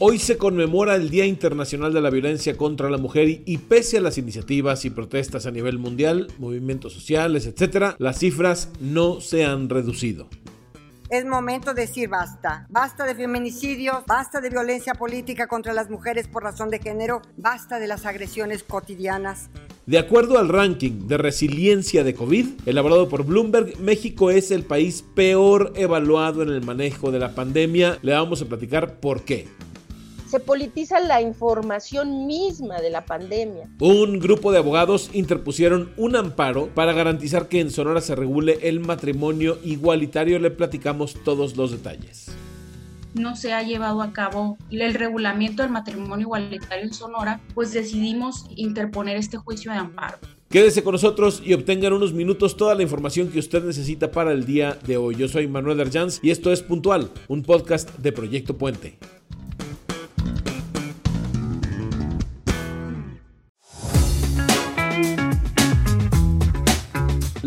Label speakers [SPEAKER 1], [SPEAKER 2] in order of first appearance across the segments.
[SPEAKER 1] Hoy se conmemora el Día Internacional de la Violencia contra la Mujer y, pese a las iniciativas y protestas a nivel mundial, movimientos sociales, etc., las cifras no se han reducido.
[SPEAKER 2] Es momento de decir basta. Basta de feminicidios, basta de violencia política contra las mujeres por razón de género, basta de las agresiones cotidianas.
[SPEAKER 1] De acuerdo al ranking de resiliencia de COVID, elaborado por Bloomberg, México es el país peor evaluado en el manejo de la pandemia. Le vamos a platicar por qué
[SPEAKER 3] se politiza la información misma de la pandemia.
[SPEAKER 1] Un grupo de abogados interpusieron un amparo para garantizar que en Sonora se regule el matrimonio igualitario. Le platicamos todos los detalles
[SPEAKER 4] no se ha llevado a cabo el regulamiento del matrimonio igualitario en Sonora, pues decidimos interponer este juicio de amparo.
[SPEAKER 1] Quédese con nosotros y obtengan unos minutos toda la información que usted necesita para el día de hoy. Yo soy Manuel Arjanz y esto es Puntual, un podcast de Proyecto Puente.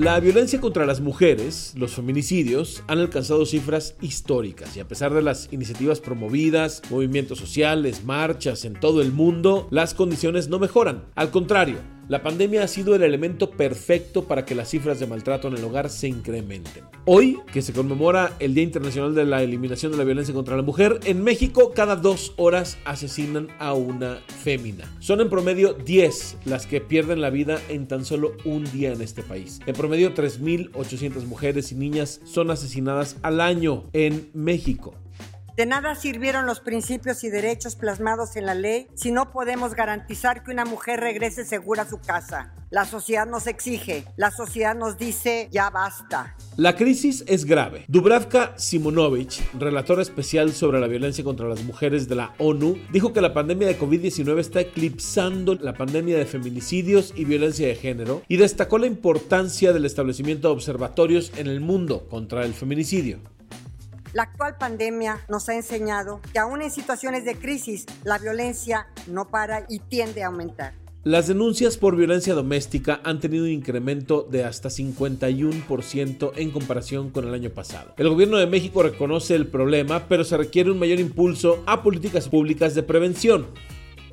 [SPEAKER 1] La violencia contra las mujeres, los feminicidios, han alcanzado cifras históricas y a pesar de las iniciativas promovidas, movimientos sociales, marchas en todo el mundo, las condiciones no mejoran. Al contrario, la pandemia ha sido el elemento perfecto para que las cifras de maltrato en el hogar se incrementen. Hoy, que se conmemora el Día Internacional de la Eliminación de la Violencia contra la Mujer, en México cada dos horas asesinan a una fémina. Son en promedio 10 las que pierden la vida en tan solo un día en este país. En promedio 3.800 mujeres y niñas son asesinadas al año en México.
[SPEAKER 2] De nada sirvieron los principios y derechos plasmados en la ley si no podemos garantizar que una mujer regrese segura a su casa. La sociedad nos exige, la sociedad nos dice ya basta.
[SPEAKER 1] La crisis es grave. Dubravka Simonovich, relatora especial sobre la violencia contra las mujeres de la ONU, dijo que la pandemia de COVID-19 está eclipsando la pandemia de feminicidios y violencia de género y destacó la importancia del establecimiento de observatorios en el mundo contra el feminicidio.
[SPEAKER 2] La actual pandemia nos ha enseñado que aún en situaciones de crisis la violencia no para y tiende a aumentar.
[SPEAKER 1] Las denuncias por violencia doméstica han tenido un incremento de hasta 51% en comparación con el año pasado. El gobierno de México reconoce el problema, pero se requiere un mayor impulso a políticas públicas de prevención.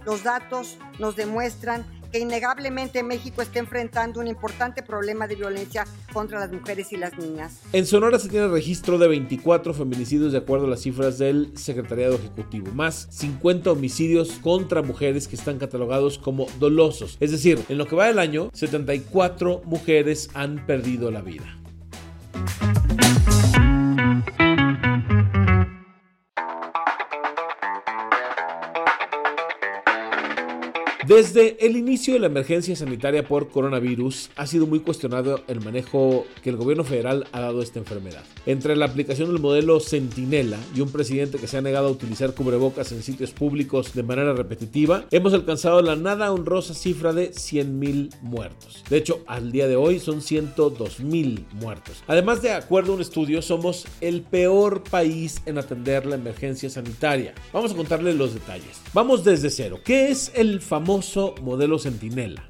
[SPEAKER 2] Los datos nos demuestran que innegablemente México está enfrentando un importante problema de violencia contra las mujeres y las niñas.
[SPEAKER 1] En Sonora se tiene registro de 24 feminicidios de acuerdo a las cifras del Secretariado Ejecutivo, más 50 homicidios contra mujeres que están catalogados como dolosos. Es decir, en lo que va del año, 74 mujeres han perdido la vida. Desde el inicio de la emergencia sanitaria por coronavirus ha sido muy cuestionado el manejo que el gobierno federal ha dado a esta enfermedad. Entre la aplicación del modelo Centinela y un presidente que se ha negado a utilizar cubrebocas en sitios públicos de manera repetitiva, hemos alcanzado la nada honrosa cifra de 100.000 muertos. De hecho, al día de hoy son 102.000 muertos. Además, de acuerdo a un estudio, somos el peor país en atender la emergencia sanitaria. Vamos a contarle los detalles. Vamos desde cero. ¿Qué es el famoso modelo Centinela.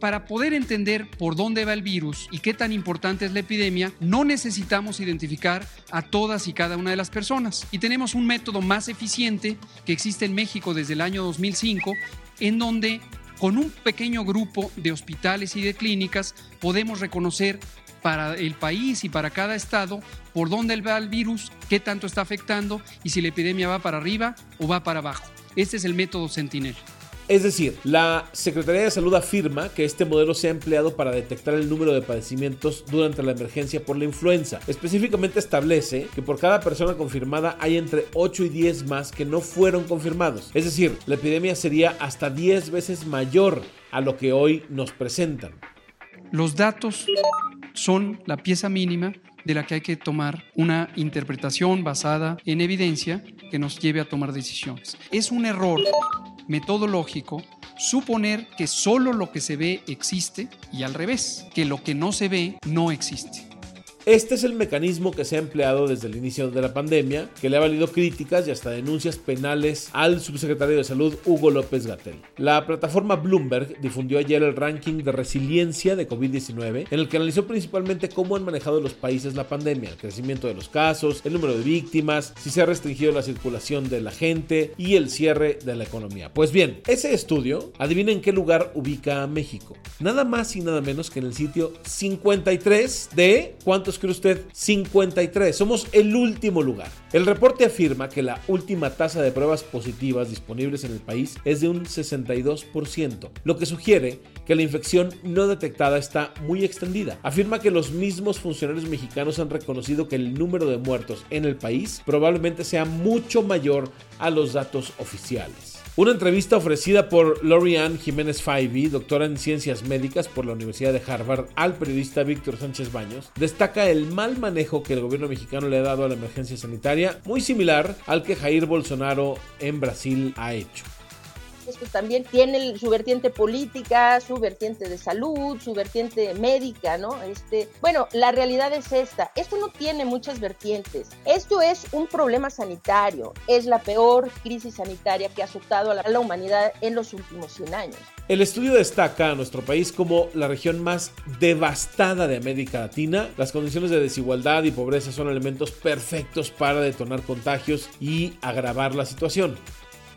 [SPEAKER 5] Para poder entender por dónde va el virus y qué tan importante es la epidemia, no necesitamos identificar a todas y cada una de las personas. Y tenemos un método más eficiente que existe en México desde el año 2005, en donde con un pequeño grupo de hospitales y de clínicas podemos reconocer para el país y para cada estado por dónde va el virus, qué tanto está afectando y si la epidemia va para arriba o va para abajo. Este es el método Sentinel.
[SPEAKER 1] Es decir, la Secretaría de Salud afirma que este modelo se ha empleado para detectar el número de padecimientos durante la emergencia por la influenza. Específicamente establece que por cada persona confirmada hay entre 8 y 10 más que no fueron confirmados. Es decir, la epidemia sería hasta 10 veces mayor a lo que hoy nos presentan.
[SPEAKER 5] Los datos son la pieza mínima de la que hay que tomar una interpretación basada en evidencia que nos lleve a tomar decisiones. Es un error metodológico suponer que solo lo que se ve existe y al revés, que lo que no se ve no existe.
[SPEAKER 1] Este es el mecanismo que se ha empleado desde el inicio de la pandemia, que le ha valido críticas y hasta denuncias penales al subsecretario de Salud Hugo López Gatel. La plataforma Bloomberg difundió ayer el ranking de resiliencia de COVID-19, en el que analizó principalmente cómo han manejado los países la pandemia, el crecimiento de los casos, el número de víctimas, si se ha restringido la circulación de la gente y el cierre de la economía. Pues bien, ese estudio, adivina en qué lugar ubica a México. Nada más y nada menos que en el sitio 53 de... ¿Cuántos usted? 53. Somos el último lugar. El reporte afirma que la última tasa de pruebas positivas disponibles en el país es de un 62%, lo que sugiere que la infección no detectada está muy extendida. Afirma que los mismos funcionarios mexicanos han reconocido que el número de muertos en el país probablemente sea mucho mayor a los datos oficiales. Una entrevista ofrecida por Lorianne Jiménez Faibi, doctora en ciencias médicas por la Universidad de Harvard, al periodista Víctor Sánchez Baños, destaca el mal manejo que el gobierno mexicano le ha dado a la emergencia sanitaria, muy similar al que Jair Bolsonaro en Brasil ha hecho
[SPEAKER 3] esto también tiene su vertiente política, su vertiente de salud, su vertiente médica, ¿no? Este, bueno, la realidad es esta. Esto no tiene muchas vertientes. Esto es un problema sanitario. Es la peor crisis sanitaria que ha azotado a la, a la humanidad en los últimos 100 años.
[SPEAKER 1] El estudio destaca a nuestro país como la región más devastada de América Latina. Las condiciones de desigualdad y pobreza son elementos perfectos para detonar contagios y agravar la situación.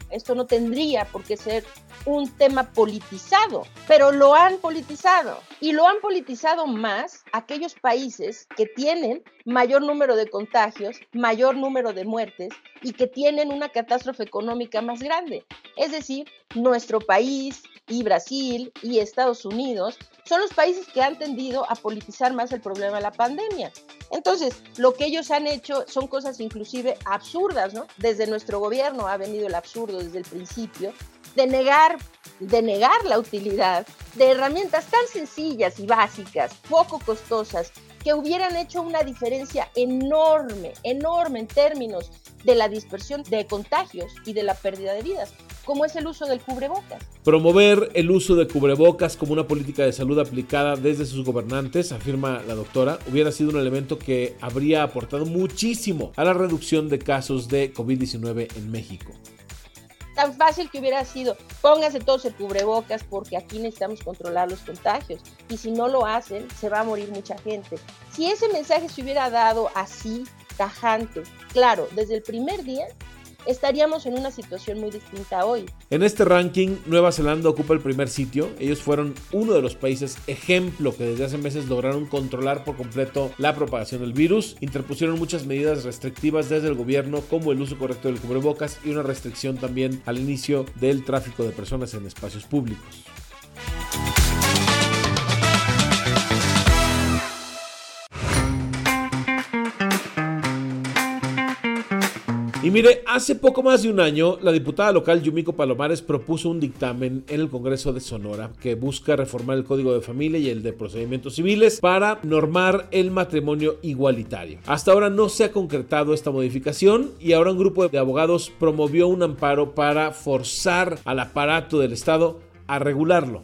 [SPEAKER 3] Esto no tendría por qué ser un tema politizado, pero lo han politizado y lo han politizado más aquellos países que tienen mayor número de contagios, mayor número de muertes y que tienen una catástrofe económica más grande. Es decir, nuestro país y Brasil y Estados Unidos son los países que han tendido a politizar más el problema de la pandemia. Entonces, lo que ellos han hecho son cosas inclusive absurdas, ¿no? Desde nuestro gobierno ha venido el absurdo desde el principio de negar, de negar la utilidad de herramientas tan sencillas y básicas, poco costosas, que hubieran hecho una diferencia enorme, enorme en términos de la dispersión de contagios y de la pérdida de vidas como es el uso del cubrebocas.
[SPEAKER 1] Promover el uso de cubrebocas como una política de salud aplicada desde sus gobernantes, afirma la doctora, hubiera sido un elemento que habría aportado muchísimo a la reducción de casos de COVID-19 en México
[SPEAKER 3] tan fácil que hubiera sido, pónganse todos el cubrebocas porque aquí necesitamos controlar los contagios y si no lo hacen se va a morir mucha gente. Si ese mensaje se hubiera dado así, tajante, claro, desde el primer día, estaríamos en una situación muy distinta hoy.
[SPEAKER 1] En este ranking, Nueva Zelanda ocupa el primer sitio. Ellos fueron uno de los países ejemplo que desde hace meses lograron controlar por completo la propagación del virus. Interpusieron muchas medidas restrictivas desde el gobierno, como el uso correcto del cubrebocas y una restricción también al inicio del tráfico de personas en espacios públicos. Y mire, hace poco más de un año, la diputada local Yumiko Palomares propuso un dictamen en el Congreso de Sonora que busca reformar el Código de Familia y el de Procedimientos Civiles para normar el matrimonio igualitario. Hasta ahora no se ha concretado esta modificación y ahora un grupo de abogados promovió un amparo para forzar al aparato del Estado a regularlo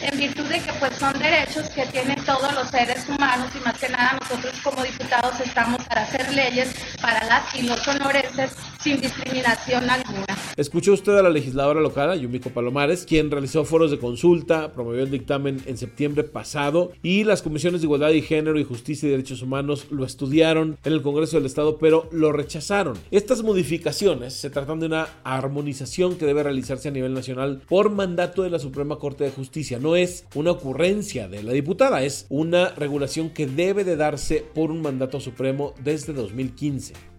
[SPEAKER 6] en virtud de que pues son derechos que tienen todos los seres humanos y más que nada nosotros como diputados estamos para hacer leyes para las y los sonorenses sin discriminación alguna.
[SPEAKER 1] Escuchó usted a la legisladora local, Yumiko Palomares, quien realizó foros de consulta, promovió el dictamen en septiembre pasado y las comisiones de Igualdad y Género y Justicia y Derechos Humanos lo estudiaron en el Congreso del Estado, pero lo rechazaron. Estas modificaciones se tratan de una armonización que debe realizarse a nivel nacional por mandato de la Suprema Corte de Justicia. No es una ocurrencia de la diputada, es una regulación que debe de darse por un mandato supremo desde 2015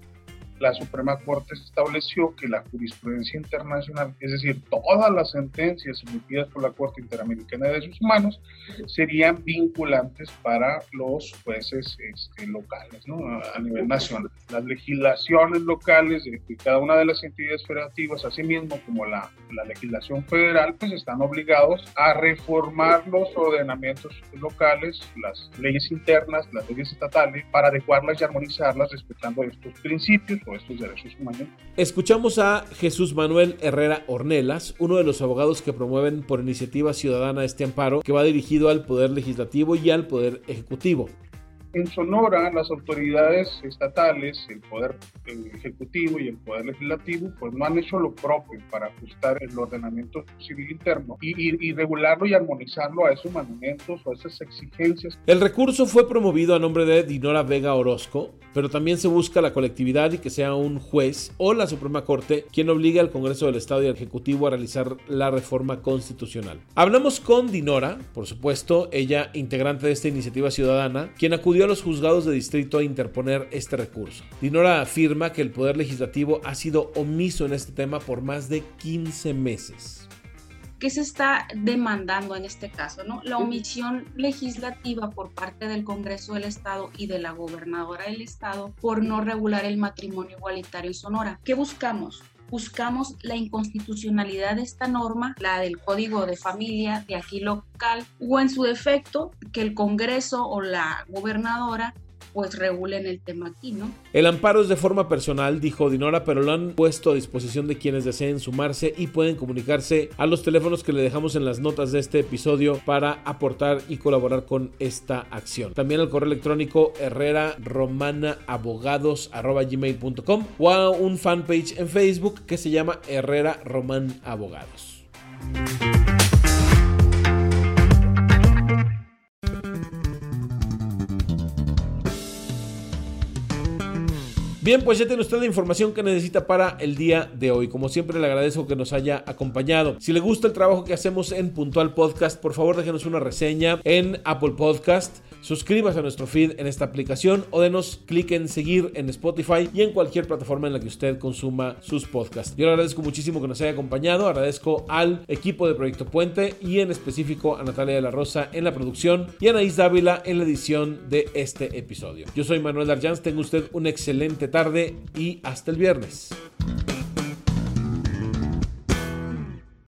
[SPEAKER 7] la Suprema Corte estableció que la jurisprudencia internacional, es decir, todas las sentencias emitidas por la Corte Interamericana de Derechos Humanos, serían vinculantes para los jueces este, locales, ¿no? a, nivel nacional. Las legislaciones locales de, cada una de las entidades federativas, asimismo como la, la legislación federal, pues están obligados a reformar los ordenamientos locales, las leyes internas, las leyes estatales, para adecuarlas y armonizarlas respetando estos principios
[SPEAKER 1] Escuchamos a Jesús Manuel Herrera Ornelas, uno de los abogados que promueven por iniciativa ciudadana este amparo que va dirigido al Poder Legislativo y al Poder Ejecutivo
[SPEAKER 7] En Sonora, las autoridades estatales, el Poder Ejecutivo y el Poder Legislativo, pues no han hecho lo propio para ajustar el ordenamiento civil interno y, regularlo y armonizarlo a esos mandamientos o a esas exigencias.
[SPEAKER 1] El recurso fue promovido a nombre de Dinora Vega Orozco, pero también se busca la colectividad y que sea un juez o la Suprema Corte quien obligue al Congreso del Estado y al Ejecutivo a realizar la reforma constitucional. Hablamos con Dinora, por supuesto, ella integrante de esta iniciativa ciudadana, quien acudió a los juzgados de distrito a interponer este recurso. Dinora afirma que el Poder Legislativo ha sido omiso en este tema por más de 15 meses.
[SPEAKER 4] ¿Qué se está demandando en este caso? ¿no? La omisión legislativa por parte del Congreso del Estado y de la gobernadora del Estado por no regular el matrimonio igualitario en Sonora. ¿Qué buscamos? Buscamos la inconstitucionalidad de esta norma, la del Código de Familia de aquí local, o en su defecto, que el Congreso o la gobernadora pues regulen el tema aquí, ¿no?
[SPEAKER 1] El amparo es de forma personal, dijo Dinora, pero lo han puesto a disposición de quienes deseen sumarse y pueden comunicarse a los teléfonos que le dejamos en las notas de este episodio para aportar y colaborar con esta acción. También al correo electrónico herreraromanabogados.gmail.com o a un fanpage en Facebook que se llama Herrera Román Abogados. Bien, pues ya tiene usted la información que necesita para el día de hoy. Como siempre, le agradezco que nos haya acompañado. Si le gusta el trabajo que hacemos en Puntual Podcast, por favor déjenos una reseña en Apple Podcast. Suscríbase a nuestro feed en esta aplicación o denos clic en seguir en Spotify y en cualquier plataforma en la que usted consuma sus podcasts. Yo le agradezco muchísimo que nos haya acompañado. Agradezco al equipo de Proyecto Puente y en específico a Natalia de la Rosa en la producción y a Anaís Dávila en la edición de este episodio. Yo soy Manuel Darjans. Tenga usted un excelente tarde y hasta el viernes.